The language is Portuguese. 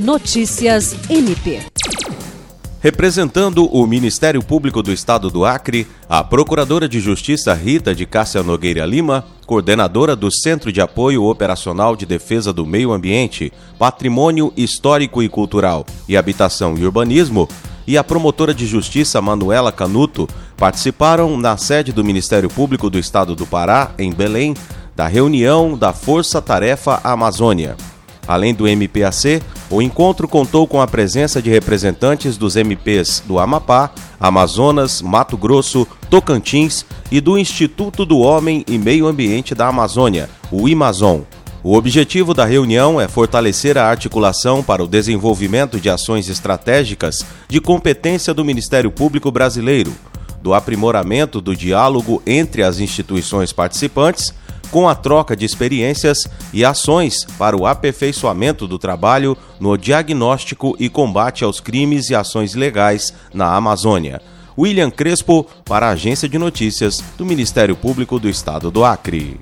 Notícias MP. Representando o Ministério Público do Estado do Acre, a Procuradora de Justiça Rita de Cássia Nogueira Lima, coordenadora do Centro de Apoio Operacional de Defesa do Meio Ambiente, Patrimônio Histórico e Cultural e Habitação e Urbanismo, e a promotora de justiça Manuela Canuto participaram na sede do Ministério Público do Estado do Pará, em Belém, da reunião da Força Tarefa Amazônia. Além do MPAC, o encontro contou com a presença de representantes dos MPs do Amapá, Amazonas, Mato Grosso, Tocantins e do Instituto do Homem e Meio Ambiente da Amazônia, o IMAZON. O objetivo da reunião é fortalecer a articulação para o desenvolvimento de ações estratégicas de competência do Ministério Público Brasileiro, do aprimoramento do diálogo entre as instituições participantes com a troca de experiências e ações para o aperfeiçoamento do trabalho no diagnóstico e combate aos crimes e ações ilegais na Amazônia. William Crespo, para a Agência de Notícias do Ministério Público do Estado do Acre.